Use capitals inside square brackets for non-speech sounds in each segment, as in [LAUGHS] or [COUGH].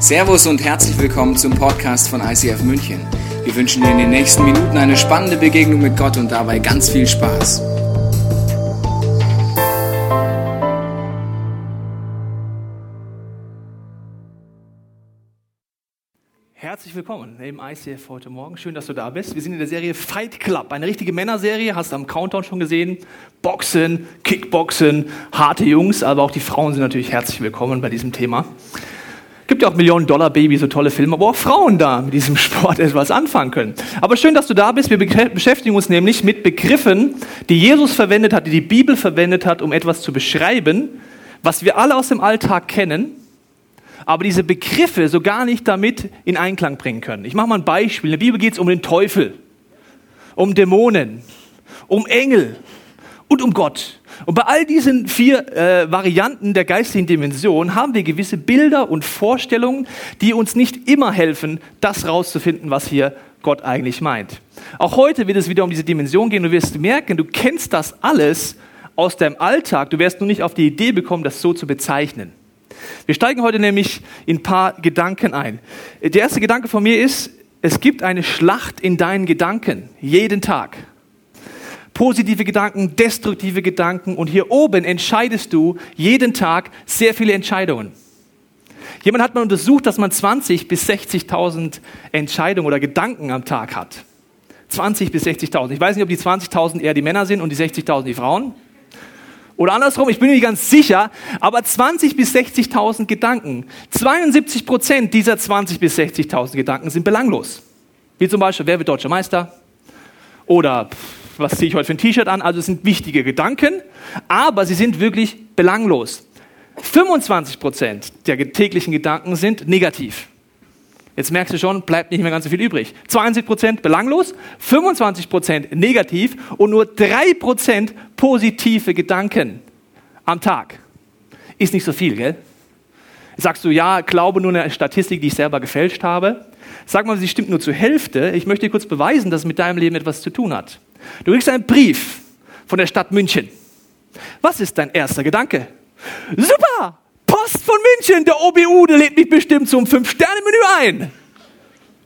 Servus und herzlich willkommen zum Podcast von ICF München. Wir wünschen dir in den nächsten Minuten eine spannende Begegnung mit Gott und dabei ganz viel Spaß. Herzlich willkommen im ICF heute Morgen. Schön, dass du da bist. Wir sind in der Serie Fight Club, eine richtige Männerserie. Hast du am Countdown schon gesehen? Boxen, Kickboxen, harte Jungs, aber auch die Frauen sind natürlich herzlich willkommen bei diesem Thema. Gibt ja auch Millionen-Dollar-Baby, so tolle Filme, aber auch Frauen da mit diesem [LAUGHS] Sport etwas anfangen können. Aber schön, dass du da bist. Wir beschäftigen uns nämlich mit Begriffen, die Jesus verwendet hat, die die Bibel verwendet hat, um etwas zu beschreiben, was wir alle aus dem Alltag kennen, aber diese Begriffe so gar nicht damit in Einklang bringen können. Ich mache mal ein Beispiel. In der Bibel geht es um den Teufel, um Dämonen, um Engel und um Gott. Und bei all diesen vier äh, Varianten der geistigen Dimension haben wir gewisse Bilder und Vorstellungen, die uns nicht immer helfen, das rauszufinden, was hier Gott eigentlich meint. Auch heute wird es wieder um diese Dimension gehen. Du wirst merken, du kennst das alles aus deinem Alltag. Du wirst nur nicht auf die Idee bekommen, das so zu bezeichnen. Wir steigen heute nämlich in ein paar Gedanken ein. Der erste Gedanke von mir ist, es gibt eine Schlacht in deinen Gedanken, jeden Tag positive Gedanken, destruktive Gedanken und hier oben entscheidest du jeden Tag sehr viele Entscheidungen. Jemand hat mal untersucht, dass man 20 bis 60.000 Entscheidungen oder Gedanken am Tag hat. 20 bis 60.000. Ich weiß nicht, ob die 20.000 eher die Männer sind und die 60.000 die Frauen. Oder andersrum, ich bin mir nicht ganz sicher, aber 20 bis 60.000 Gedanken. 72 Prozent dieser 20 bis 60.000 Gedanken sind belanglos. Wie zum Beispiel, wer wird deutscher Meister? Oder was ziehe ich heute für ein T-Shirt an? Also es sind wichtige Gedanken, aber sie sind wirklich belanglos. 25 Prozent der täglichen Gedanken sind negativ. Jetzt merkst du schon, bleibt nicht mehr ganz so viel übrig. 72 Prozent belanglos, 25 Prozent negativ und nur 3 Prozent positive Gedanken am Tag. Ist nicht so viel, gell? Sagst du, ja, glaube nur eine Statistik, die ich selber gefälscht habe. Sag mal, sie stimmt nur zur Hälfte. Ich möchte dir kurz beweisen, dass es mit deinem Leben etwas zu tun hat. Du kriegst einen Brief von der Stadt München. Was ist dein erster Gedanke? Super! Post von München, der OBU, der lädt mich bestimmt zum Fünf-Sterne-Menü ein.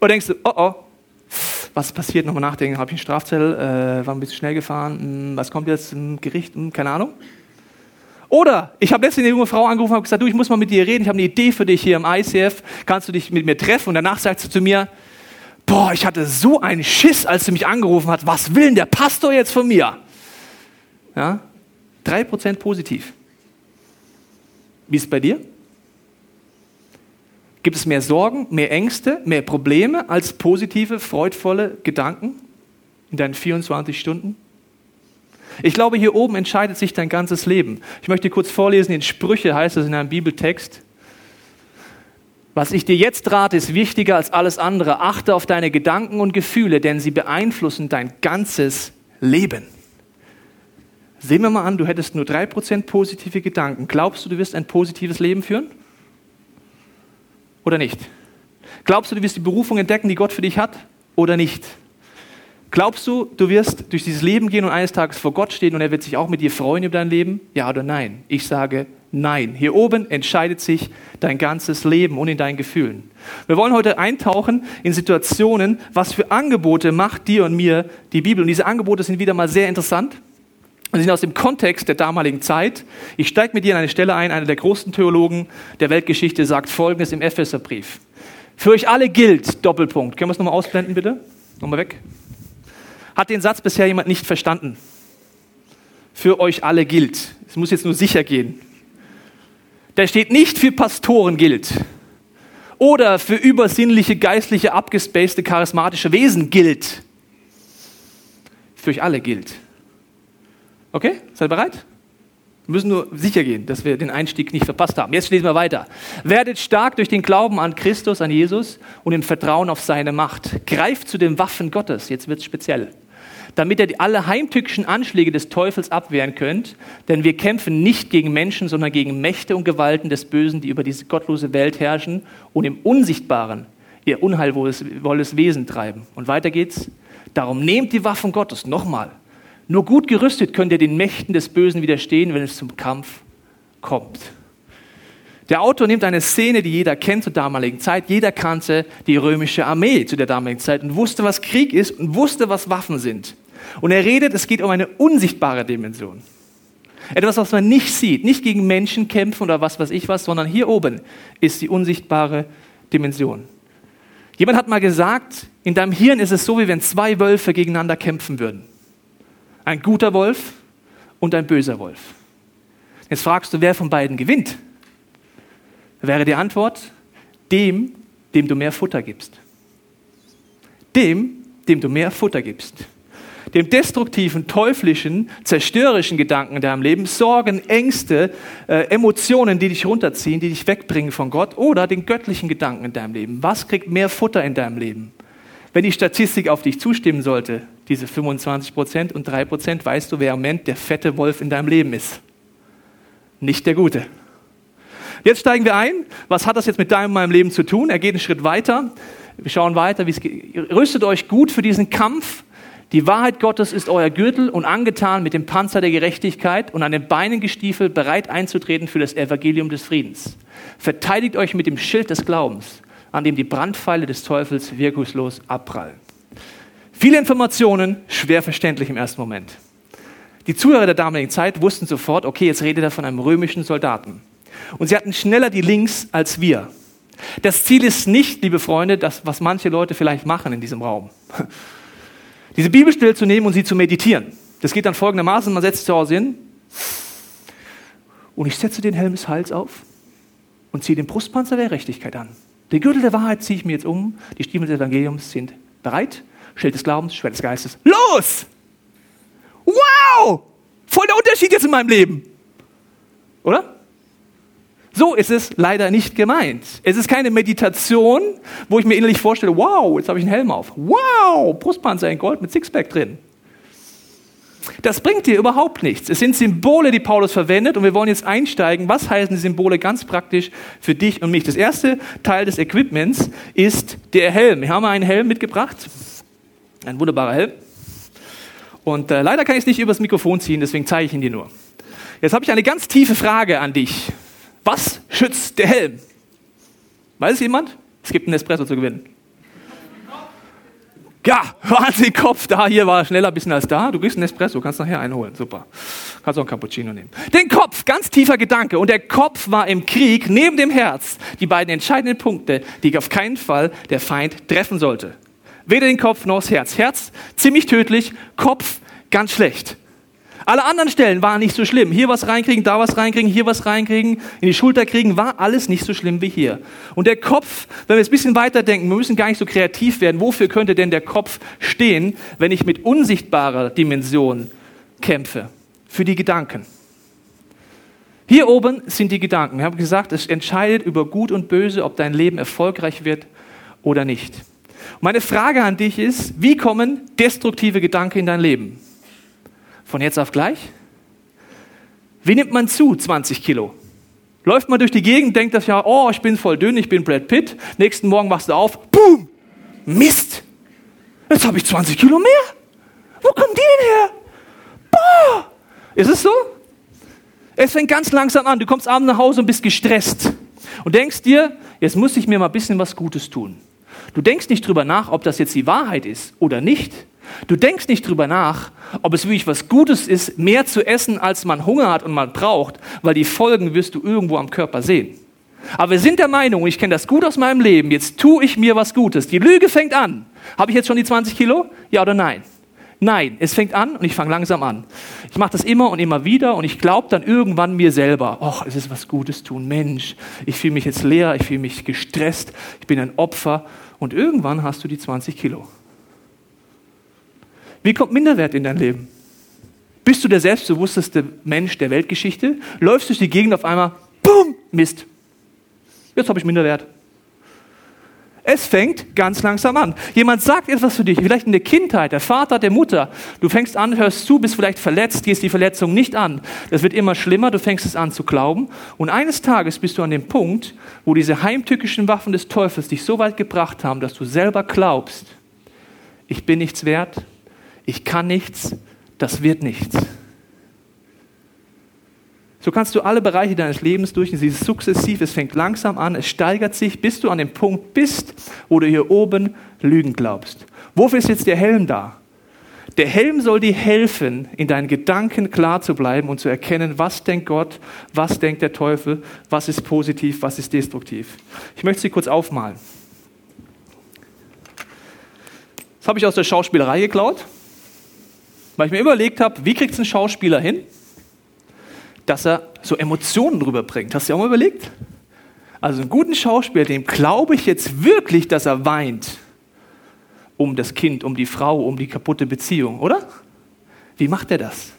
Und denkst du, oh oh, was passiert? Nochmal nachdenken, habe ich einen Strafzettel, äh, war ein bisschen schnell gefahren, hm, was kommt jetzt im Gericht, hm, keine Ahnung. Oder ich habe letztens eine junge Frau angerufen und gesagt, du, ich muss mal mit dir reden, ich habe eine Idee für dich hier im ICF, kannst du dich mit mir treffen? Und danach sagt sie zu mir, boah, ich hatte so einen Schiss, als du mich angerufen hast, was will denn der Pastor jetzt von mir? Ja, drei Prozent positiv. Wie ist es bei dir? Gibt es mehr Sorgen, mehr Ängste, mehr Probleme als positive, freudvolle Gedanken in deinen 24 Stunden? Ich glaube, hier oben entscheidet sich dein ganzes Leben. Ich möchte kurz vorlesen, in Sprüche heißt es in einem Bibeltext, was ich dir jetzt rate, ist wichtiger als alles andere. Achte auf deine Gedanken und Gefühle, denn sie beeinflussen dein ganzes Leben. Sehen wir mal an, du hättest nur drei Prozent positive Gedanken. Glaubst du, du wirst ein positives Leben führen? Oder nicht? Glaubst du, du wirst die Berufung entdecken, die Gott für dich hat? Oder nicht? Glaubst du, du wirst durch dieses Leben gehen und eines Tages vor Gott stehen und er wird sich auch mit dir freuen über dein Leben? Ja oder nein? Ich sage Nein. Hier oben entscheidet sich dein ganzes Leben und in deinen Gefühlen. Wir wollen heute eintauchen in Situationen, was für Angebote macht dir und mir die Bibel. Und diese Angebote sind wieder mal sehr interessant. Sie sind aus dem Kontext der damaligen Zeit. Ich steige mit dir an eine Stelle ein. Einer der großen Theologen der Weltgeschichte sagt Folgendes im Epheserbrief. Für euch alle gilt, Doppelpunkt. Können wir es nochmal ausblenden, bitte? Nochmal weg. Hat den Satz bisher jemand nicht verstanden? Für euch alle gilt. Es muss jetzt nur sicher gehen der steht nicht für Pastoren gilt oder für übersinnliche, geistliche, abgespacede, charismatische Wesen gilt. Für euch alle gilt. Okay? Seid bereit? Wir müssen nur sicher gehen, dass wir den Einstieg nicht verpasst haben. Jetzt lesen wir weiter. Werdet stark durch den Glauben an Christus, an Jesus und im Vertrauen auf seine Macht. Greift zu den Waffen Gottes. Jetzt wird es speziell damit ihr alle heimtückischen Anschläge des Teufels abwehren könnt. Denn wir kämpfen nicht gegen Menschen, sondern gegen Mächte und Gewalten des Bösen, die über diese gottlose Welt herrschen und im Unsichtbaren ihr unheilvolles Wesen treiben. Und weiter geht's. Darum nehmt die Waffen Gottes. Nochmal. Nur gut gerüstet könnt ihr den Mächten des Bösen widerstehen, wenn es zum Kampf kommt. Der Autor nimmt eine Szene, die jeder kennt zur damaligen Zeit. Jeder kannte die römische Armee zu der damaligen Zeit und wusste, was Krieg ist und wusste, was Waffen sind. Und er redet, es geht um eine unsichtbare Dimension. Etwas, was man nicht sieht, nicht gegen Menschen kämpfen oder was weiß ich was, sondern hier oben ist die unsichtbare Dimension. Jemand hat mal gesagt, in deinem Hirn ist es so, wie wenn zwei Wölfe gegeneinander kämpfen würden. Ein guter Wolf und ein böser Wolf. Jetzt fragst du, wer von beiden gewinnt? Wäre die Antwort, dem, dem du mehr Futter gibst. Dem, dem du mehr Futter gibst dem destruktiven, teuflischen, zerstörerischen Gedanken in deinem Leben, Sorgen, Ängste, äh, Emotionen, die dich runterziehen, die dich wegbringen von Gott oder den göttlichen Gedanken in deinem Leben. Was kriegt mehr Futter in deinem Leben? Wenn die Statistik auf dich zustimmen sollte, diese 25 Prozent und 3 Prozent, weißt du, wer im Moment der fette Wolf in deinem Leben ist. Nicht der gute. Jetzt steigen wir ein. Was hat das jetzt mit deinem und meinem Leben zu tun? Er geht einen Schritt weiter. Wir schauen weiter. Wie es geht. Rüstet euch gut für diesen Kampf die Wahrheit Gottes ist euer Gürtel und angetan mit dem Panzer der Gerechtigkeit und an den Beinen gestiefelt, bereit einzutreten für das Evangelium des Friedens. Verteidigt euch mit dem Schild des Glaubens, an dem die Brandpfeile des Teufels wirkungslos abprallen. Viele Informationen, schwer verständlich im ersten Moment. Die Zuhörer der damaligen Zeit wussten sofort, okay, jetzt redet er von einem römischen Soldaten. Und sie hatten schneller die Links als wir. Das Ziel ist nicht, liebe Freunde, das, was manche Leute vielleicht machen in diesem Raum [LAUGHS] diese Bibelstelle zu nehmen und sie zu meditieren. Das geht dann folgendermaßen, man setzt zu Hause hin und ich setze den Helm des Heils auf und ziehe den Brustpanzer der Gerechtigkeit an. Den Gürtel der Wahrheit ziehe ich mir jetzt um, die Stiefel des Evangeliums sind bereit, Schild des Glaubens, Schwert des Geistes. Los! Wow! Voll der Unterschied jetzt in meinem Leben. Oder? So ist es leider nicht gemeint. Es ist keine Meditation, wo ich mir innerlich vorstelle, wow, jetzt habe ich einen Helm auf. Wow, Brustpanzer in Gold mit Sixpack drin. Das bringt dir überhaupt nichts. Es sind Symbole, die Paulus verwendet und wir wollen jetzt einsteigen. Was heißen die Symbole ganz praktisch für dich und mich? Das erste Teil des Equipments ist der Helm. Wir haben einen Helm mitgebracht. Ein wunderbarer Helm. Und äh, leider kann ich es nicht übers Mikrofon ziehen, deswegen zeige ich ihn dir nur. Jetzt habe ich eine ganz tiefe Frage an dich. Was schützt der Helm? Weiß jemand? Es gibt einen Espresso zu gewinnen. Ja, Wahnsinn, Kopf, da, hier war schneller ein bisschen als da. Du kriegst einen Espresso, kannst nachher einholen, super. Kannst auch einen Cappuccino nehmen. Den Kopf, ganz tiefer Gedanke. Und der Kopf war im Krieg neben dem Herz die beiden entscheidenden Punkte, die auf keinen Fall der Feind treffen sollte. Weder den Kopf noch das Herz. Herz, ziemlich tödlich, Kopf, ganz schlecht. Alle anderen Stellen waren nicht so schlimm. Hier was reinkriegen, da was reinkriegen, hier was reinkriegen, in die Schulter kriegen, war alles nicht so schlimm wie hier. Und der Kopf, wenn wir jetzt ein bisschen weiter denken, wir müssen gar nicht so kreativ werden, wofür könnte denn der Kopf stehen, wenn ich mit unsichtbarer Dimension kämpfe? Für die Gedanken. Hier oben sind die Gedanken. Wir haben gesagt, es entscheidet über Gut und Böse, ob dein Leben erfolgreich wird oder nicht. Meine Frage an dich ist, wie kommen destruktive Gedanken in dein Leben? Von jetzt auf gleich? Wie nimmt man zu 20 Kilo? Läuft man durch die Gegend, denkt das ja, oh, ich bin voll dünn, ich bin Brad Pitt. Nächsten Morgen wachst du auf, boom, Mist, jetzt habe ich 20 Kilo mehr. Wo kommen die denn her? Boah, ist es so? Es fängt ganz langsam an. Du kommst abends nach Hause und bist gestresst und denkst dir, jetzt muss ich mir mal ein bisschen was Gutes tun. Du denkst nicht drüber nach, ob das jetzt die Wahrheit ist oder nicht. Du denkst nicht drüber nach, ob es wirklich was Gutes ist, mehr zu essen, als man Hunger hat und man braucht, weil die Folgen wirst du irgendwo am Körper sehen. Aber wir sind der Meinung, ich kenne das gut aus meinem Leben, jetzt tue ich mir was Gutes. Die Lüge fängt an. Habe ich jetzt schon die 20 Kilo? Ja oder nein? Nein, es fängt an und ich fange langsam an. Ich mache das immer und immer wieder und ich glaube dann irgendwann mir selber, ach, es ist was Gutes tun. Mensch, ich fühle mich jetzt leer, ich fühle mich gestresst, ich bin ein Opfer und irgendwann hast du die 20 Kilo. Wie kommt Minderwert in dein Leben? Bist du der selbstbewussteste Mensch der Weltgeschichte? Läufst du durch die Gegend auf einmal, boom, Mist. Jetzt habe ich Minderwert. Es fängt ganz langsam an. Jemand sagt etwas für dich, vielleicht in der Kindheit, der Vater, der Mutter. Du fängst an, hörst zu, bist vielleicht verletzt, gehst die Verletzung nicht an. Das wird immer schlimmer, du fängst es an zu glauben. Und eines Tages bist du an dem Punkt, wo diese heimtückischen Waffen des Teufels dich so weit gebracht haben, dass du selber glaubst, ich bin nichts wert, ich kann nichts, das wird nichts. So kannst du alle Bereiche deines Lebens durch. Es ist sukzessiv, es fängt langsam an, es steigert sich, bis du an dem Punkt bist, wo du hier oben Lügen glaubst. Wofür ist jetzt der Helm da? Der Helm soll dir helfen, in deinen Gedanken klar zu bleiben und zu erkennen, was denkt Gott, was denkt der Teufel, was ist positiv, was ist destruktiv. Ich möchte sie kurz aufmalen. Das habe ich aus der Schauspielerei geklaut, weil ich mir überlegt habe, wie kriegt es ein Schauspieler hin, dass er so Emotionen rüberbringt. Hast du dir auch mal überlegt? Also einen guten Schauspieler, dem glaube ich jetzt wirklich, dass er weint um das Kind, um die Frau, um die kaputte Beziehung, oder? Wie macht er das?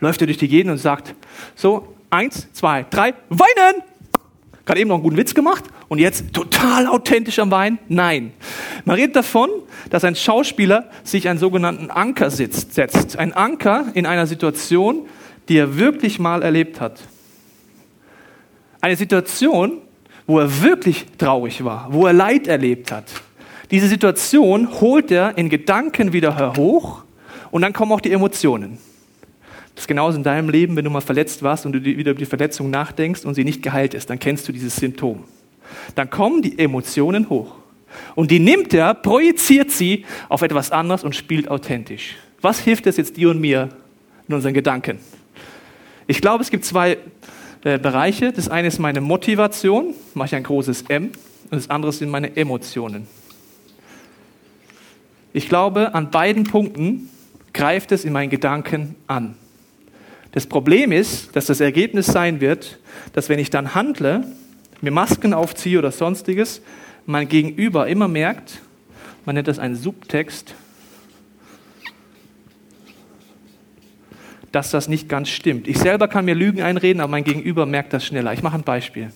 Läuft er durch die Gegend und sagt, so, eins, zwei, drei, weinen! Gerade eben noch einen guten Witz gemacht und jetzt total authentisch am Weinen? Nein. Man redet davon, dass ein Schauspieler sich einen sogenannten Anker sitzt, setzt. Ein Anker in einer Situation, die er wirklich mal erlebt hat. Eine Situation, wo er wirklich traurig war, wo er Leid erlebt hat. Diese Situation holt er in Gedanken wieder hoch und dann kommen auch die Emotionen. Das ist genauso in deinem Leben, wenn du mal verletzt warst und du wieder über die Verletzung nachdenkst und sie nicht geheilt ist, dann kennst du dieses Symptom. Dann kommen die Emotionen hoch. Und die nimmt er, projiziert sie auf etwas anderes und spielt authentisch. Was hilft es jetzt dir und mir in unseren Gedanken? Ich glaube, es gibt zwei äh, Bereiche. Das eine ist meine Motivation, mache ich ein großes M, und das andere sind meine Emotionen. Ich glaube, an beiden Punkten greift es in meinen Gedanken an. Das Problem ist, dass das Ergebnis sein wird, dass wenn ich dann handle, mir Masken aufziehe oder sonstiges, mein Gegenüber immer merkt, man nennt das einen Subtext, dass das nicht ganz stimmt. Ich selber kann mir Lügen einreden, aber mein Gegenüber merkt das schneller. Ich mache ein Beispiel.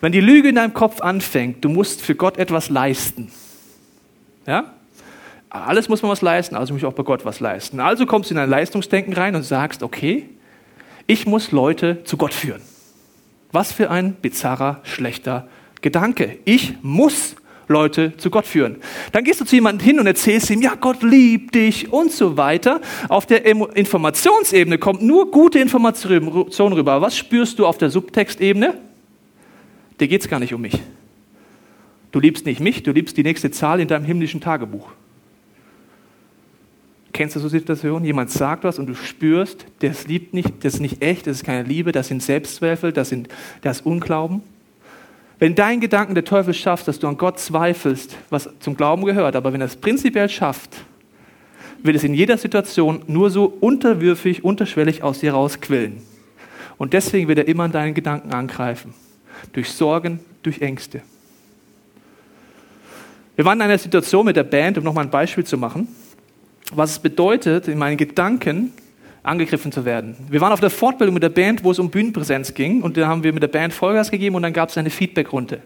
Wenn die Lüge in deinem Kopf anfängt, du musst für Gott etwas leisten. Ja? Alles muss man was leisten, also muss ich auch bei Gott was leisten. Also kommst du in ein Leistungsdenken rein und sagst, okay, ich muss Leute zu Gott führen. Was für ein bizarrer, schlechter Gedanke. Ich muss Leute zu Gott führen. Dann gehst du zu jemandem hin und erzählst ihm, ja, Gott liebt dich und so weiter. Auf der Informationsebene kommt nur gute Information rüber. Was spürst du auf der Subtextebene? Dir geht es gar nicht um mich. Du liebst nicht mich, du liebst die nächste Zahl in deinem himmlischen Tagebuch. Kennst du so Situationen? Jemand sagt was und du spürst, das liebt nicht, das ist nicht echt, das ist keine Liebe, das sind Selbstzweifel, das, sind, das ist Unglauben. Wenn dein Gedanken der Teufel schafft, dass du an Gott zweifelst, was zum Glauben gehört, aber wenn er es prinzipiell schafft, wird es in jeder Situation nur so unterwürfig, unterschwellig aus dir rausquillen. Und deswegen wird er immer an deinen Gedanken angreifen. Durch Sorgen, durch Ängste. Wir waren in einer Situation mit der Band, um nochmal ein Beispiel zu machen, was es bedeutet, in meinen Gedanken angegriffen zu werden. Wir waren auf der Fortbildung mit der Band, wo es um Bühnenpräsenz ging und da haben wir mit der Band Vollgas gegeben und dann gab es eine Feedbackrunde.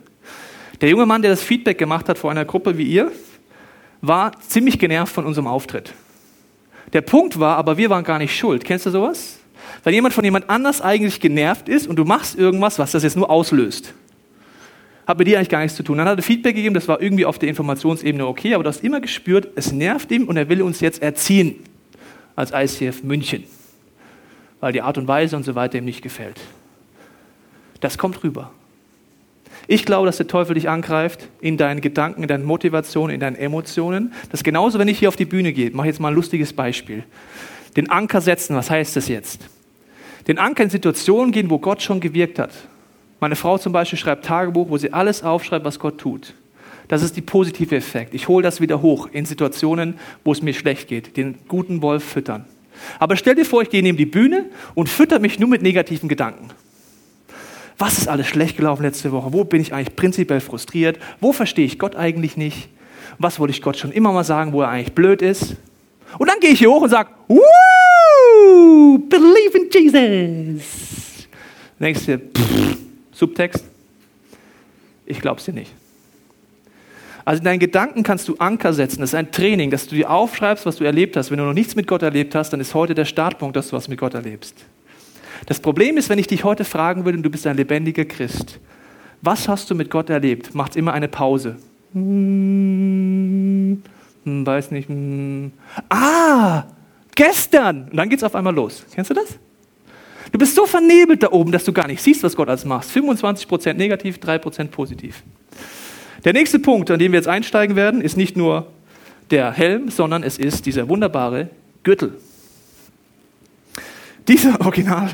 Der junge Mann, der das Feedback gemacht hat vor einer Gruppe wie ihr, war ziemlich genervt von unserem Auftritt. Der Punkt war, aber wir waren gar nicht schuld. Kennst du sowas? Wenn jemand von jemand anders eigentlich genervt ist und du machst irgendwas, was das jetzt nur auslöst. Hat mit dir eigentlich gar nichts zu tun. Dann hat er Feedback gegeben, das war irgendwie auf der Informationsebene okay, aber du hast immer gespürt, es nervt ihm und er will uns jetzt erziehen als ICF München, weil die Art und Weise und so weiter ihm nicht gefällt. Das kommt rüber. Ich glaube, dass der Teufel dich angreift in deinen Gedanken, in deinen Motivationen, in deinen Emotionen. Das ist genauso, wenn ich hier auf die Bühne gehe. Ich mache jetzt mal ein lustiges Beispiel. Den Anker setzen, was heißt das jetzt? Den Anker in Situationen gehen, wo Gott schon gewirkt hat. Meine Frau zum Beispiel schreibt Tagebuch, wo sie alles aufschreibt, was Gott tut. Das ist der positive Effekt. Ich hole das wieder hoch in Situationen, wo es mir schlecht geht. Den guten Wolf füttern. Aber stell dir vor, ich gehe neben die Bühne und fütter mich nur mit negativen Gedanken. Was ist alles schlecht gelaufen letzte Woche? Wo bin ich eigentlich prinzipiell frustriert? Wo verstehe ich Gott eigentlich nicht? Was wollte ich Gott schon immer mal sagen, wo er eigentlich blöd ist? Und dann gehe ich hier hoch und sage, Woo! Believe in Jesus. Nächste Subtext. Ich glaube es dir nicht. Also in deinen Gedanken kannst du Anker setzen. Das ist ein Training, dass du dir aufschreibst, was du erlebt hast. Wenn du noch nichts mit Gott erlebt hast, dann ist heute der Startpunkt, dass du was mit Gott erlebst. Das Problem ist, wenn ich dich heute fragen würde, und du bist ein lebendiger Christ, was hast du mit Gott erlebt? Macht immer eine Pause. Hm, hm weiß nicht. Hm. Ah, gestern. Und dann geht es auf einmal los. Kennst du das? Du bist so vernebelt da oben, dass du gar nicht siehst, was Gott als macht. 25% negativ, 3% positiv. Der nächste Punkt, an dem wir jetzt einsteigen werden, ist nicht nur der Helm, sondern es ist dieser wunderbare Gürtel. Dieser Original,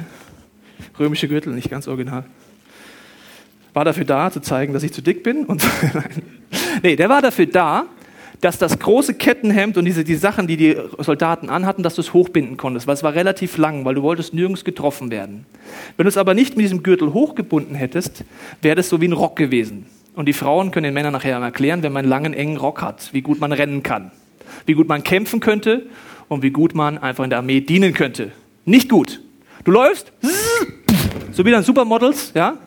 römische Gürtel, nicht ganz original, war dafür da, zu zeigen, dass ich zu dick bin. Und [LAUGHS] nee, der war dafür da, dass das große Kettenhemd und diese die Sachen, die die Soldaten anhatten, dass du es hochbinden konntest, weil es war relativ lang, weil du wolltest nirgends getroffen werden. Wenn du es aber nicht mit diesem Gürtel hochgebunden hättest, wäre das so wie ein Rock gewesen. Und die Frauen können den Männern nachher erklären, wenn man einen langen, engen Rock hat, wie gut man rennen kann, wie gut man kämpfen könnte und wie gut man einfach in der Armee dienen könnte. Nicht gut. Du läufst, [LAUGHS] so wie dann Supermodels, ja,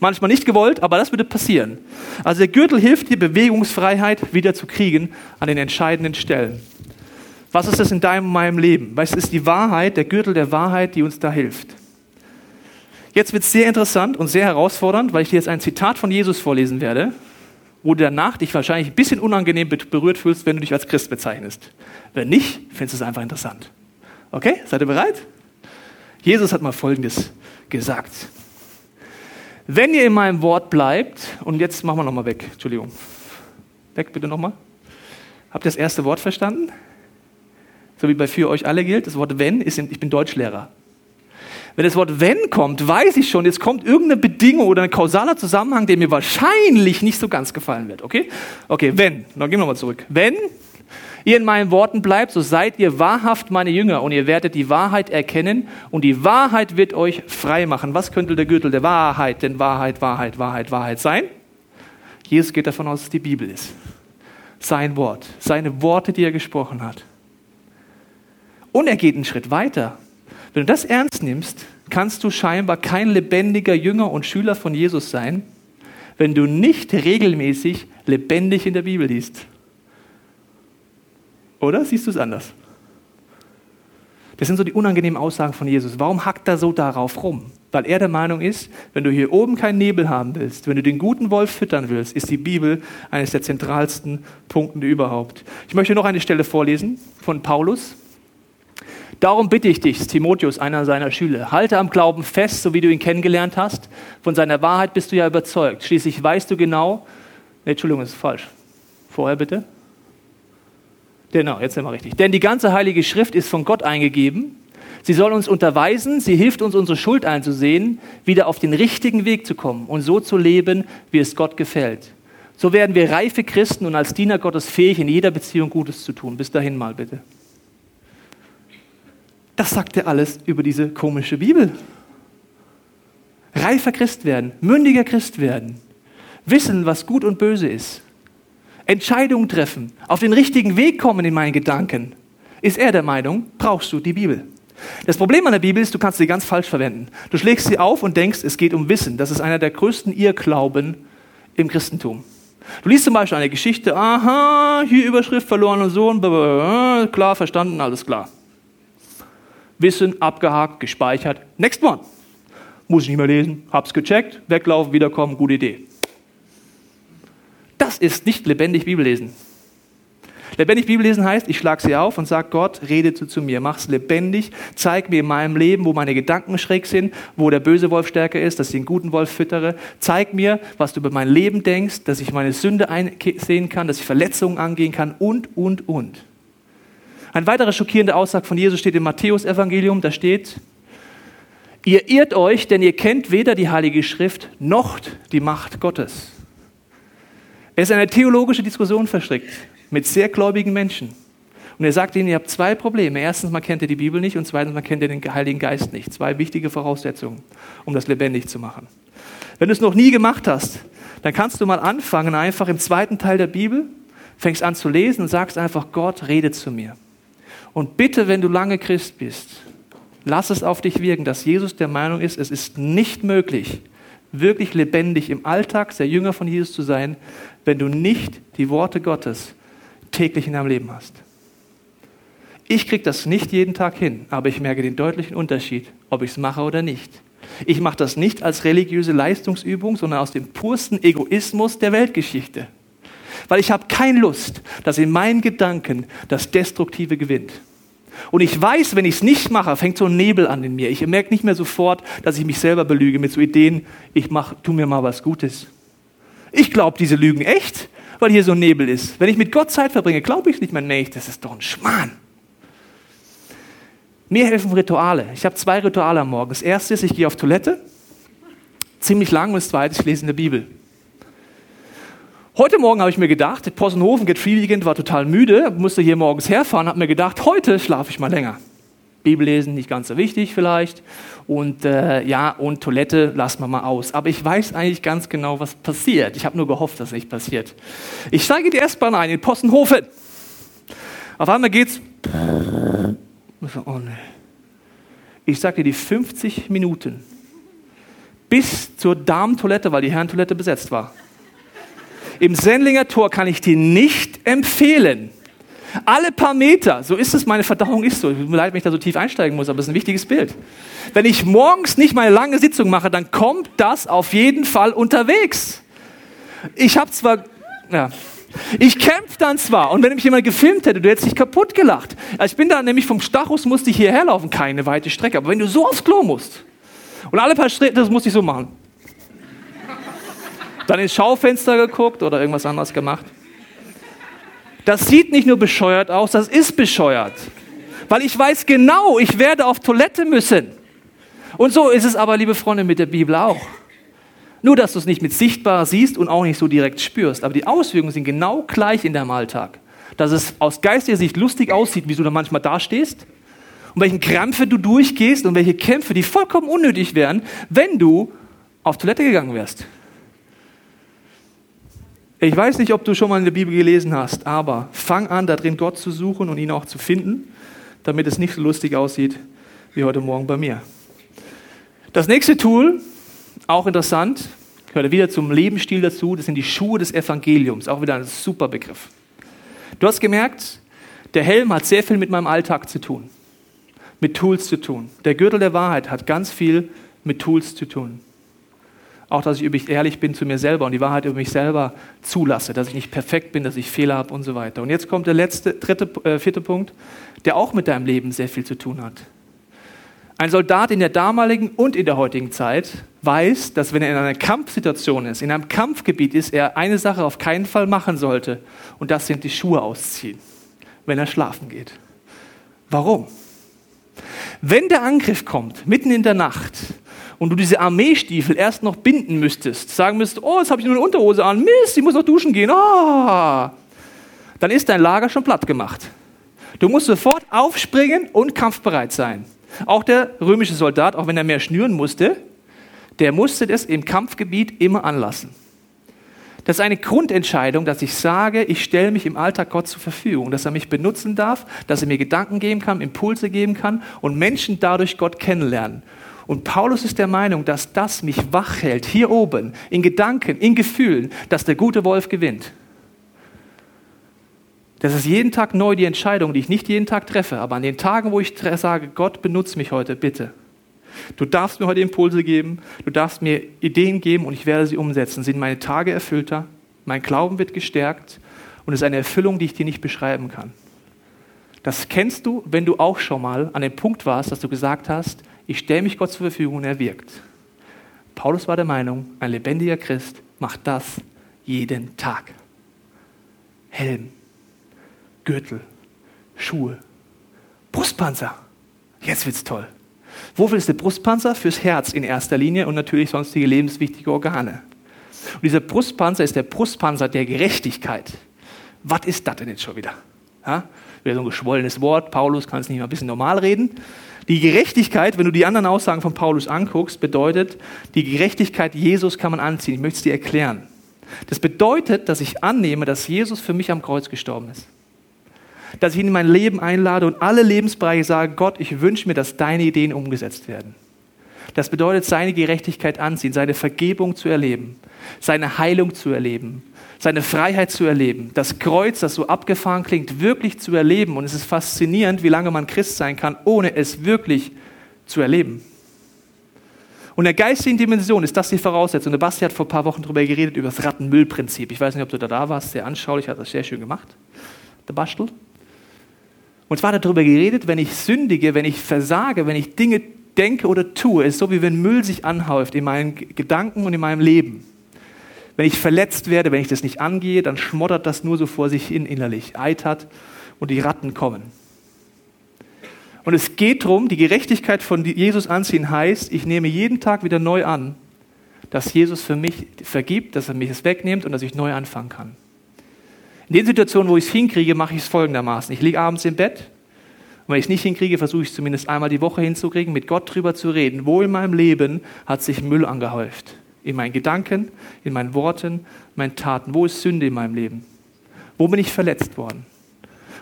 manchmal nicht gewollt, aber das würde passieren. Also der Gürtel hilft dir, Bewegungsfreiheit wieder zu kriegen an den entscheidenden Stellen. Was ist das in deinem meinem Leben? Es ist die Wahrheit, der Gürtel der Wahrheit, die uns da hilft. Jetzt wird es sehr interessant und sehr herausfordernd, weil ich dir jetzt ein Zitat von Jesus vorlesen werde, wo du danach dich wahrscheinlich ein bisschen unangenehm berührt fühlst, wenn du dich als Christ bezeichnest. Wenn nicht, findest du es einfach interessant. Okay, seid ihr bereit? Jesus hat mal Folgendes gesagt. Wenn ihr in meinem Wort bleibt, und jetzt machen wir nochmal weg, Entschuldigung. Weg bitte nochmal. Habt ihr das erste Wort verstanden? So wie bei für euch alle gilt, das Wort wenn ist, ich bin Deutschlehrer. Wenn das Wort wenn kommt, weiß ich schon, jetzt kommt irgendeine Bedingung oder ein kausaler Zusammenhang, der mir wahrscheinlich nicht so ganz gefallen wird. Okay? Okay, wenn. Dann gehen wir nochmal zurück. Wenn ihr in meinen Worten bleibt, so seid ihr wahrhaft meine Jünger und ihr werdet die Wahrheit erkennen und die Wahrheit wird euch frei machen. Was könnte der Gürtel der Wahrheit denn Wahrheit, Wahrheit, Wahrheit, Wahrheit sein? Jesus geht davon aus, dass die Bibel ist. Sein Wort, seine Worte, die er gesprochen hat. Und er geht einen Schritt weiter. Wenn du das ernst nimmst, kannst du scheinbar kein lebendiger Jünger und Schüler von Jesus sein, wenn du nicht regelmäßig lebendig in der Bibel liest. Oder siehst du es anders? Das sind so die unangenehmen Aussagen von Jesus. Warum hackt er so darauf rum? Weil er der Meinung ist, wenn du hier oben keinen Nebel haben willst, wenn du den guten Wolf füttern willst, ist die Bibel eines der zentralsten Punkte überhaupt. Ich möchte noch eine Stelle vorlesen von Paulus. Darum bitte ich dich, Timotheus, einer seiner Schüler, halte am Glauben fest, so wie du ihn kennengelernt hast. Von seiner Wahrheit bist du ja überzeugt. Schließlich weißt du genau, nee, Entschuldigung, das ist falsch. Vorher bitte. Genau, jetzt sind wir richtig. Denn die ganze Heilige Schrift ist von Gott eingegeben. Sie soll uns unterweisen, sie hilft uns, unsere Schuld einzusehen, wieder auf den richtigen Weg zu kommen und so zu leben, wie es Gott gefällt. So werden wir reife Christen und als Diener Gottes fähig, in jeder Beziehung Gutes zu tun. Bis dahin mal bitte. Das sagt er alles über diese komische Bibel. Reifer Christ werden, mündiger Christ werden, wissen, was gut und böse ist, Entscheidungen treffen, auf den richtigen Weg kommen in meinen Gedanken, ist er der Meinung, brauchst du die Bibel. Das Problem an der Bibel ist, du kannst sie ganz falsch verwenden. Du schlägst sie auf und denkst, es geht um Wissen. Das ist einer der größten Irrglauben im Christentum. Du liest zum Beispiel eine Geschichte, aha, hier Überschrift, verlorener Sohn, klar, verstanden, alles klar. Wissen, abgehakt, gespeichert, next one. Muss ich nicht mehr lesen, hab's gecheckt, weglaufen, wiederkommen, gute Idee. Das ist nicht lebendig Bibellesen. Lebendig Bibellesen heißt, ich schlage sie auf und sage, Gott, rede zu, mir, mach es lebendig, zeig mir in meinem Leben, wo meine Gedanken schräg sind, wo der böse Wolf stärker ist, dass ich den guten Wolf füttere. Zeig mir, was du über mein Leben denkst, dass ich meine Sünde einsehen kann, dass ich Verletzungen angehen kann und, und, und. Eine weitere schockierende Aussage von Jesus steht im Matthäus-Evangelium, da steht, ihr irrt euch, denn ihr kennt weder die Heilige Schrift noch die Macht Gottes. Er ist in eine theologische Diskussion verstrickt mit sehr gläubigen Menschen. Und er sagt ihnen, ihr habt zwei Probleme. Erstens, man kennt ihr die Bibel nicht und zweitens, man kennt ihr den Heiligen Geist nicht. Zwei wichtige Voraussetzungen, um das lebendig zu machen. Wenn du es noch nie gemacht hast, dann kannst du mal anfangen, einfach im zweiten Teil der Bibel, fängst an zu lesen und sagst einfach, Gott, rede zu mir. Und bitte, wenn du lange Christ bist, lass es auf dich wirken, dass Jesus der Meinung ist, es ist nicht möglich, wirklich lebendig im Alltag der Jünger von Jesus zu sein, wenn du nicht die Worte Gottes täglich in deinem Leben hast. Ich kriege das nicht jeden Tag hin, aber ich merke den deutlichen Unterschied, ob ich es mache oder nicht. Ich mache das nicht als religiöse Leistungsübung, sondern aus dem pursten Egoismus der Weltgeschichte. Weil ich habe keine Lust, dass in meinen Gedanken das Destruktive gewinnt. Und ich weiß, wenn ich es nicht mache, fängt so ein Nebel an in mir. Ich merke nicht mehr sofort, dass ich mich selber belüge mit so Ideen, ich mach, tu mir mal was Gutes. Ich glaube diese Lügen echt, weil hier so ein Nebel ist. Wenn ich mit Gott Zeit verbringe, glaube ich nicht mehr, nee, das ist doch ein Schmarrn. Mir helfen Rituale. Ich habe zwei Rituale am Morgen. Das erste ist, ich gehe auf Toilette, ziemlich lang, und das zweite, ich lese in der Bibel. Heute Morgen habe ich mir gedacht, Possenhofen Get Free war total müde, musste hier morgens herfahren, habe mir gedacht, heute schlafe ich mal länger. Bibel lesen nicht ganz so wichtig vielleicht und äh, ja und Toilette lassen wir mal aus. Aber ich weiß eigentlich ganz genau, was passiert. Ich habe nur gehofft, dass es nicht passiert. Ich steige die S-Bahn ein in Possenhofen. Auf einmal geht's. Oh. Ich dir die 50 Minuten bis zur Damentoilette, weil die Herrentoilette besetzt war im Sendlinger Tor kann ich dir nicht empfehlen. Alle paar Meter, so ist es, meine Verdauung ist so. Tut mir leid, wenn ich da so tief einsteigen muss, aber es ist ein wichtiges Bild. Wenn ich morgens nicht meine lange Sitzung mache, dann kommt das auf jeden Fall unterwegs. Ich habe zwar, ja, ich kämpfe dann zwar und wenn mich jemand gefilmt hätte, du hättest dich kaputt gelacht. Also ich bin da nämlich vom Stachus, musste ich hierher laufen, keine weite Strecke. Aber wenn du so aufs Klo musst und alle paar Schritte, das musste ich so machen. Dann ins Schaufenster geguckt oder irgendwas anderes gemacht. Das sieht nicht nur bescheuert aus, das ist bescheuert. Weil ich weiß genau, ich werde auf Toilette müssen. Und so ist es aber, liebe Freunde, mit der Bibel auch. Nur, dass du es nicht mit sichtbar siehst und auch nicht so direkt spürst. Aber die Auswirkungen sind genau gleich in deinem Alltag. Dass es aus geistiger Sicht lustig aussieht, wie du da manchmal dastehst. Und welchen Krämpfe du durchgehst und welche Kämpfe, die vollkommen unnötig wären, wenn du auf Toilette gegangen wärst. Ich weiß nicht, ob du schon mal in der Bibel gelesen hast, aber fang an, darin Gott zu suchen und ihn auch zu finden, damit es nicht so lustig aussieht wie heute Morgen bei mir. Das nächste Tool, auch interessant, gehört wieder zum Lebensstil dazu, das sind die Schuhe des Evangeliums, auch wieder ein super Begriff. Du hast gemerkt, der Helm hat sehr viel mit meinem Alltag zu tun, mit Tools zu tun. Der Gürtel der Wahrheit hat ganz viel mit Tools zu tun. Auch, dass ich übrigens ehrlich bin zu mir selber und die Wahrheit über mich selber zulasse, dass ich nicht perfekt bin, dass ich Fehler habe und so weiter. Und jetzt kommt der letzte, dritte, äh, vierte Punkt, der auch mit deinem Leben sehr viel zu tun hat. Ein Soldat in der damaligen und in der heutigen Zeit weiß, dass wenn er in einer Kampfsituation ist, in einem Kampfgebiet ist, er eine Sache auf keinen Fall machen sollte und das sind die Schuhe ausziehen, wenn er schlafen geht. Warum? Wenn der Angriff kommt, mitten in der Nacht, und du diese Armeestiefel erst noch binden müsstest, sagen müsstest, oh, jetzt habe ich nur eine Unterhose an, Mist, ich muss noch duschen gehen, oh, dann ist dein Lager schon platt gemacht. Du musst sofort aufspringen und kampfbereit sein. Auch der römische Soldat, auch wenn er mehr schnüren musste, der musste das im Kampfgebiet immer anlassen. Das ist eine Grundentscheidung, dass ich sage, ich stelle mich im Alltag Gott zur Verfügung, dass er mich benutzen darf, dass er mir Gedanken geben kann, Impulse geben kann und Menschen dadurch Gott kennenlernen. Und Paulus ist der Meinung, dass das mich wach hält, hier oben, in Gedanken, in Gefühlen, dass der gute Wolf gewinnt. Das ist jeden Tag neu die Entscheidung, die ich nicht jeden Tag treffe, aber an den Tagen, wo ich sage, Gott, benutze mich heute, bitte. Du darfst mir heute Impulse geben, du darfst mir Ideen geben und ich werde sie umsetzen. Sind meine Tage erfüllter, mein Glauben wird gestärkt und es ist eine Erfüllung, die ich dir nicht beschreiben kann. Das kennst du, wenn du auch schon mal an dem Punkt warst, dass du gesagt hast, ich stelle mich Gott zur Verfügung und er wirkt. Paulus war der Meinung, ein lebendiger Christ macht das jeden Tag. Helm, Gürtel, Schuhe, Brustpanzer. Jetzt wird's toll. Wofür ist der Brustpanzer? Fürs Herz in erster Linie und natürlich sonstige lebenswichtige Organe. Und dieser Brustpanzer ist der Brustpanzer der Gerechtigkeit. Was ist das denn jetzt schon wieder? Ja? Wieder so ein geschwollenes Wort. Paulus kann es nicht mal ein bisschen normal reden. Die Gerechtigkeit, wenn du die anderen Aussagen von Paulus anguckst, bedeutet, die Gerechtigkeit Jesus kann man anziehen. Ich möchte es dir erklären. Das bedeutet, dass ich annehme, dass Jesus für mich am Kreuz gestorben ist. Dass ich ihn in mein Leben einlade und alle Lebensbereiche sage, Gott, ich wünsche mir, dass deine Ideen umgesetzt werden. Das bedeutet, seine Gerechtigkeit anziehen, seine Vergebung zu erleben, seine Heilung zu erleben, seine Freiheit zu erleben, das Kreuz, das so abgefahren klingt, wirklich zu erleben. Und es ist faszinierend, wie lange man Christ sein kann, ohne es wirklich zu erleben. Und der geistigen Dimension ist das die Voraussetzung. Der Basti hat vor ein paar Wochen darüber geredet, über das Rattenmüllprinzip. Ich weiß nicht, ob du da, da warst, sehr anschaulich, hat das sehr schön gemacht. Der Bastel. Und zwar darüber geredet, wenn ich sündige, wenn ich versage, wenn ich Dinge denke oder tue, ist so wie wenn Müll sich anhäuft in meinen Gedanken und in meinem Leben. Wenn ich verletzt werde, wenn ich das nicht angehe, dann schmottert das nur so vor sich hin innerlich, eitert und die Ratten kommen. Und es geht darum, die Gerechtigkeit von Jesus anziehen heißt, ich nehme jeden Tag wieder neu an, dass Jesus für mich vergibt, dass er mich es wegnimmt und dass ich neu anfangen kann. In den Situationen, wo ich es hinkriege, mache ich es folgendermaßen. Ich liege abends im Bett und wenn ich es nicht hinkriege, versuche ich es zumindest einmal die Woche hinzukriegen, mit Gott drüber zu reden. Wo in meinem Leben hat sich Müll angehäuft? In meinen Gedanken, in meinen Worten, meinen Taten. Wo ist Sünde in meinem Leben? Wo bin ich verletzt worden?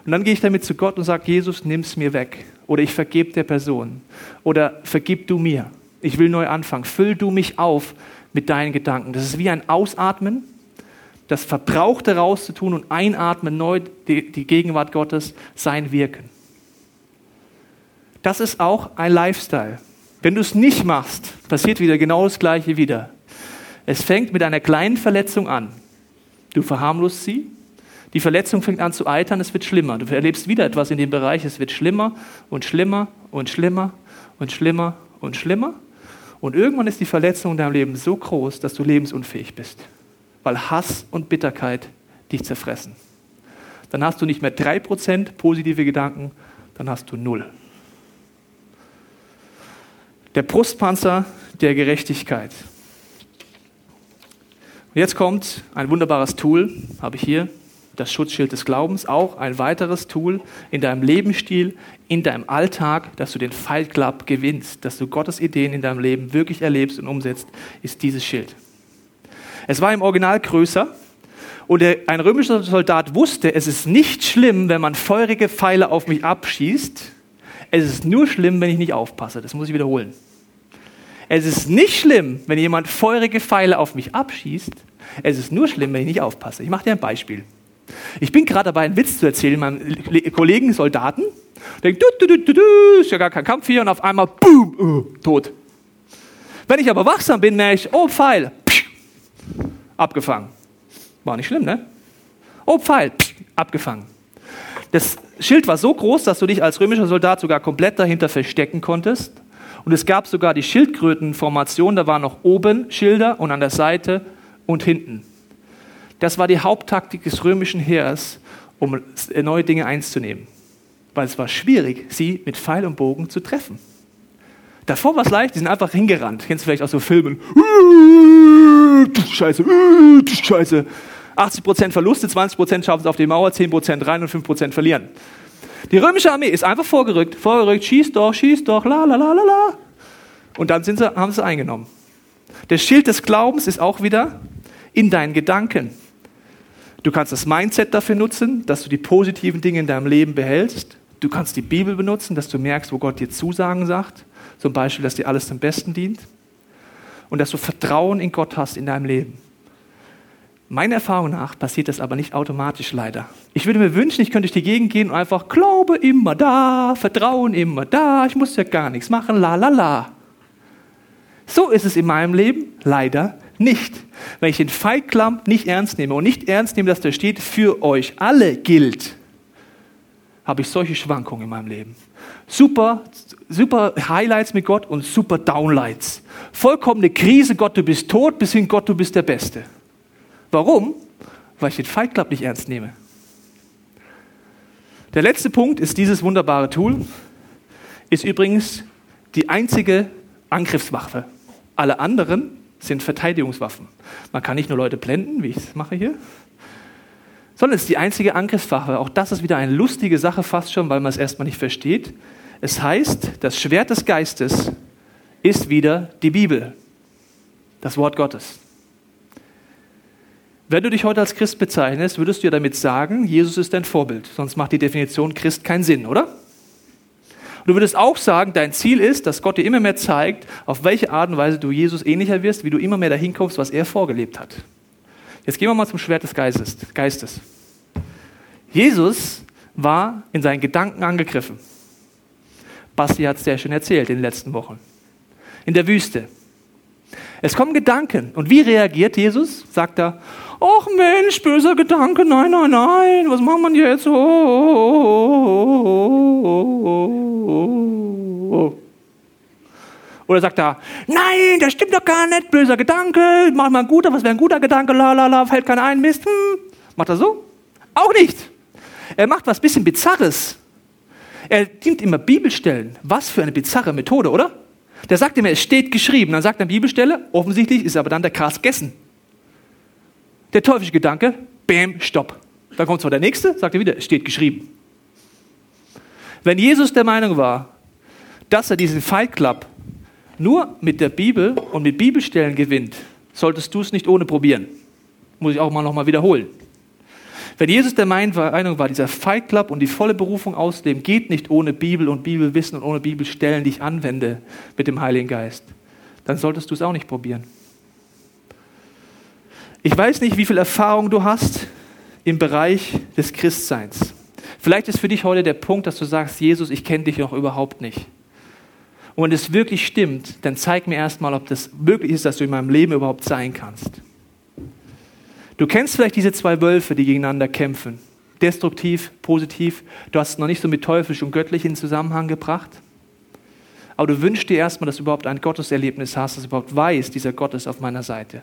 Und dann gehe ich damit zu Gott und sage, Jesus, nimm es mir weg. Oder ich vergebe der Person. Oder vergib du mir. Ich will neu anfangen. Füll du mich auf mit deinen Gedanken. Das ist wie ein Ausatmen, das Verbrauchte rauszutun und einatmen neu die, die Gegenwart Gottes, sein Wirken. Das ist auch ein Lifestyle. Wenn du es nicht machst, passiert wieder genau das Gleiche wieder. Es fängt mit einer kleinen Verletzung an. Du verharmlost sie. Die Verletzung fängt an zu eitern, es wird schlimmer. Du erlebst wieder etwas in dem Bereich, es wird schlimmer und schlimmer und schlimmer und schlimmer und schlimmer. Und irgendwann ist die Verletzung in deinem Leben so groß, dass du lebensunfähig bist, weil Hass und Bitterkeit dich zerfressen. Dann hast du nicht mehr 3% positive Gedanken, dann hast du null. Der Brustpanzer der Gerechtigkeit. Und jetzt kommt ein wunderbares Tool, habe ich hier, das Schutzschild des Glaubens, auch ein weiteres Tool in deinem Lebensstil, in deinem Alltag, dass du den Fight Club gewinnst, dass du Gottes Ideen in deinem Leben wirklich erlebst und umsetzt, ist dieses Schild. Es war im Original größer und ein römischer Soldat wusste, es ist nicht schlimm, wenn man feurige Pfeile auf mich abschießt, es ist nur schlimm, wenn ich nicht aufpasse. Das muss ich wiederholen. Es ist nicht schlimm, wenn jemand feurige Pfeile auf mich abschießt. Es ist nur schlimm, wenn ich nicht aufpasse. Ich mache dir ein Beispiel. Ich bin gerade dabei, einen Witz zu erzählen meinem Kollegen Soldaten. Denkt, du, du, du, du, ist ja gar kein Kampf hier und auf einmal, boom, uh, tot. Wenn ich aber wachsam bin, merke ich, oh, Pfeil, psch, abgefangen. War nicht schlimm, ne? Oh, Pfeil, psch, abgefangen. Das Schild war so groß, dass du dich als römischer Soldat sogar komplett dahinter verstecken konntest. Und es gab sogar die Schildkrötenformation, da waren noch oben Schilder und an der Seite und hinten. Das war die Haupttaktik des römischen Heers, um neue Dinge einzunehmen. Weil es war schwierig, sie mit Pfeil und Bogen zu treffen. Davor war es leicht, die sind einfach hingerannt. Kennst du vielleicht aus so Filmen? Scheiße, Scheiße. 80% Verluste, 20% schaffen es auf die Mauer, 10% rein und 5% verlieren. Die römische Armee ist einfach vorgerückt, vorgerückt, schießt doch, schießt doch, la la la la la. Und dann sind sie, haben sie eingenommen. Der Schild des Glaubens ist auch wieder in deinen Gedanken. Du kannst das Mindset dafür nutzen, dass du die positiven Dinge in deinem Leben behältst. Du kannst die Bibel benutzen, dass du merkst, wo Gott dir Zusagen sagt. Zum Beispiel, dass dir alles zum Besten dient. Und dass du Vertrauen in Gott hast in deinem Leben. Meiner Erfahrung nach passiert das aber nicht automatisch leider. Ich würde mir wünschen, ich könnte durch die Gegend gehen und einfach Glaube immer da, Vertrauen immer da, ich muss ja gar nichts machen, la la la. So ist es in meinem Leben leider nicht. Wenn ich den Club nicht ernst nehme und nicht ernst nehme, dass da steht, für euch alle gilt, habe ich solche Schwankungen in meinem Leben. Super, super Highlights mit Gott und super Downlights. Vollkommene Krise, Gott, du bist tot, bis hin Gott, du bist der Beste. Warum? Weil ich den Fight Club nicht ernst nehme. Der letzte Punkt ist dieses wunderbare Tool, ist übrigens die einzige Angriffswaffe. Alle anderen sind Verteidigungswaffen. Man kann nicht nur Leute blenden, wie ich es mache hier, sondern es ist die einzige Angriffswaffe. Auch das ist wieder eine lustige Sache fast schon, weil man es erstmal nicht versteht. Es heißt, das Schwert des Geistes ist wieder die Bibel, das Wort Gottes. Wenn du dich heute als Christ bezeichnest, würdest du ja damit sagen, Jesus ist dein Vorbild. Sonst macht die Definition Christ keinen Sinn, oder? Und du würdest auch sagen, dein Ziel ist, dass Gott dir immer mehr zeigt, auf welche Art und Weise du Jesus ähnlicher wirst, wie du immer mehr dahin kommst, was er vorgelebt hat. Jetzt gehen wir mal zum Schwert des Geistes. Geistes. Jesus war in seinen Gedanken angegriffen. Basti hat es sehr schön erzählt in den letzten Wochen. In der Wüste. Es kommen Gedanken. Und wie reagiert Jesus? Sagt er, ach Mensch, böser Gedanke, nein, nein, nein, was macht man jetzt? Oh, oh, oh, Oder sagt er, nein, das stimmt doch gar nicht, böser Gedanke, mach mal ein guter, was wäre ein guter Gedanke, la la la, fällt keiner ein, Mist. Hm. Macht er so? Auch nicht. Er macht was bisschen Bizarres. Er nimmt immer Bibelstellen. Was für eine bizarre Methode, oder? Der sagt immer, es steht geschrieben. Dann sagt er Bibelstelle, offensichtlich ist aber dann der Kars gegessen. Der teuflische Gedanke, bam, stopp. Dann kommt zwar der nächste, sagt er wieder, es steht geschrieben. Wenn Jesus der Meinung war, dass er diesen Fight Club nur mit der Bibel und mit Bibelstellen gewinnt, solltest du es nicht ohne probieren. Muss ich auch mal nochmal wiederholen. Wenn Jesus der Meinung war, dieser Fight Club und die volle Berufung ausleben, geht nicht ohne Bibel und Bibelwissen und ohne Bibelstellen, die ich anwende mit dem Heiligen Geist, dann solltest du es auch nicht probieren. Ich weiß nicht, wie viel Erfahrung du hast im Bereich des Christseins. Vielleicht ist für dich heute der Punkt, dass du sagst, Jesus, ich kenne dich noch überhaupt nicht. Und wenn es wirklich stimmt, dann zeig mir erstmal, ob das möglich ist, dass du in meinem Leben überhaupt sein kannst. Du kennst vielleicht diese zwei Wölfe, die gegeneinander kämpfen. Destruktiv, positiv. Du hast es noch nicht so mit teuflisch und göttlich in Zusammenhang gebracht. Aber du wünschst dir erstmal, dass du überhaupt ein Gotteserlebnis hast, dass du überhaupt weißt, dieser Gott ist auf meiner Seite.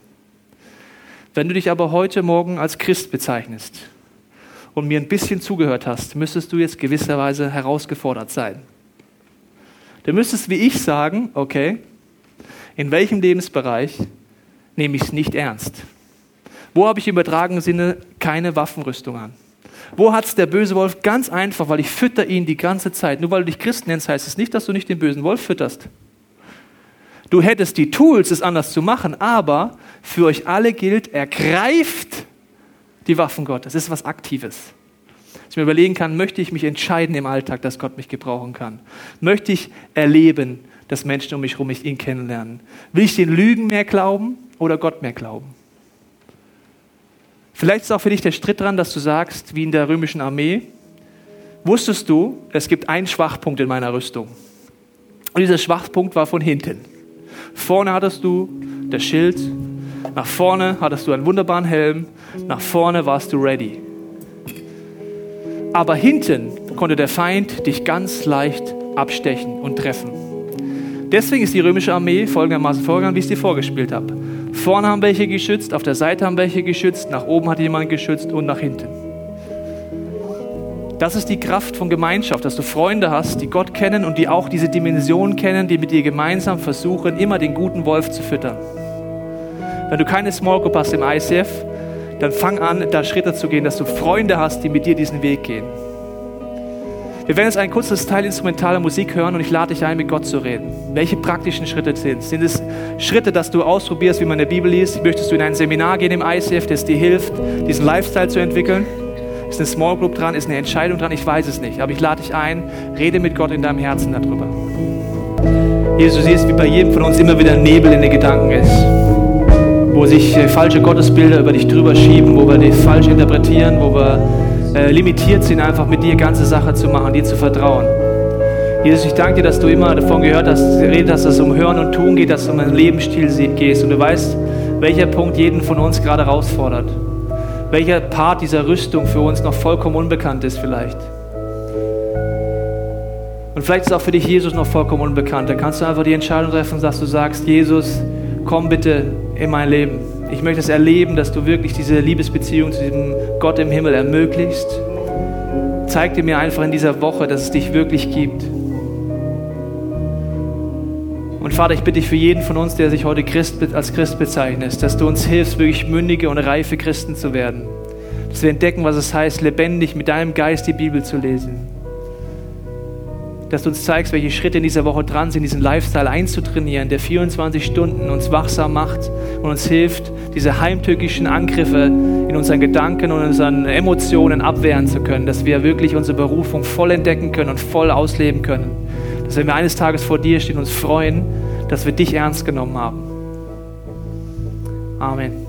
Wenn du dich aber heute Morgen als Christ bezeichnest und mir ein bisschen zugehört hast, müsstest du jetzt gewisserweise herausgefordert sein. Du müsstest wie ich sagen, okay, in welchem Lebensbereich nehme ich es nicht ernst? Wo habe ich im übertragenen Sinne keine Waffenrüstung an? Wo hat es der böse Wolf? Ganz einfach, weil ich fütter ihn die ganze Zeit. Nur weil du dich Christ nennst, heißt es nicht, dass du nicht den bösen Wolf fütterst. Du hättest die Tools, es anders zu machen, aber für euch alle gilt, ergreift die Waffen Gottes. Das ist was Aktives. Dass ich mir überlegen kann, möchte ich mich entscheiden im Alltag, dass Gott mich gebrauchen kann? Möchte ich erleben, dass Menschen um mich herum mich ihn kennenlernen? Will ich den Lügen mehr glauben oder Gott mehr glauben? Vielleicht ist auch für dich der Stritt dran, dass du sagst, wie in der römischen Armee, wusstest du, es gibt einen Schwachpunkt in meiner Rüstung. Und dieser Schwachpunkt war von hinten. Vorne hattest du das Schild, nach vorne hattest du einen wunderbaren Helm, nach vorne warst du ready. Aber hinten konnte der Feind dich ganz leicht abstechen und treffen. Deswegen ist die römische Armee folgendermaßen vorgegangen, wie ich es dir vorgespielt habe. Vorne haben welche geschützt, auf der Seite haben welche geschützt, nach oben hat jemand geschützt und nach hinten. Das ist die Kraft von Gemeinschaft, dass du Freunde hast, die Gott kennen und die auch diese Dimension kennen, die mit dir gemeinsam versuchen, immer den guten Wolf zu füttern. Wenn du keine Small Group hast im ICF, dann fang an, da Schritte zu gehen, dass du Freunde hast, die mit dir diesen Weg gehen. Wir werden jetzt ein kurzes Teil instrumentaler Musik hören und ich lade dich ein, mit Gott zu reden. Welche praktischen Schritte sind es? Sind es Schritte, dass du ausprobierst, wie man in der Bibel liest? Möchtest du in ein Seminar gehen im ICF, das dir hilft, diesen Lifestyle zu entwickeln? Ist eine Small Group dran? Ist eine Entscheidung dran? Ich weiß es nicht. Aber ich lade dich ein, rede mit Gott in deinem Herzen darüber. Jesus, du siehst, wie bei jedem von uns immer wieder Nebel in den Gedanken ist. Wo sich äh, falsche Gottesbilder über dich drüber schieben, wo wir dich falsch interpretieren, wo wir äh, limitiert sind, einfach mit dir ganze Sache zu machen, dir zu vertrauen. Jesus, ich danke dir, dass du immer davon gehört hast, hast, dass es um Hören und Tun geht, dass du um einen Lebensstil gehst und du weißt, welcher Punkt jeden von uns gerade herausfordert welcher Part dieser Rüstung für uns noch vollkommen unbekannt ist vielleicht. Und vielleicht ist auch für dich Jesus noch vollkommen unbekannt. Dann kannst du einfach die Entscheidung treffen, dass du sagst, Jesus, komm bitte in mein Leben. Ich möchte es erleben, dass du wirklich diese Liebesbeziehung zu diesem Gott im Himmel ermöglicht. Zeig dir mir einfach in dieser Woche, dass es dich wirklich gibt. Und Vater, ich bitte dich für jeden von uns, der sich heute Christ, als Christ bezeichnet, dass du uns hilfst, wirklich mündige und reife Christen zu werden. Dass wir entdecken, was es heißt, lebendig mit deinem Geist die Bibel zu lesen. Dass du uns zeigst, welche Schritte in dieser Woche dran sind, diesen Lifestyle einzutrainieren, der 24 Stunden uns wachsam macht und uns hilft, diese heimtückischen Angriffe in unseren Gedanken und unseren Emotionen abwehren zu können. Dass wir wirklich unsere Berufung voll entdecken können und voll ausleben können dass wenn wir eines Tages vor dir stehen, uns freuen, dass wir dich ernst genommen haben. Amen.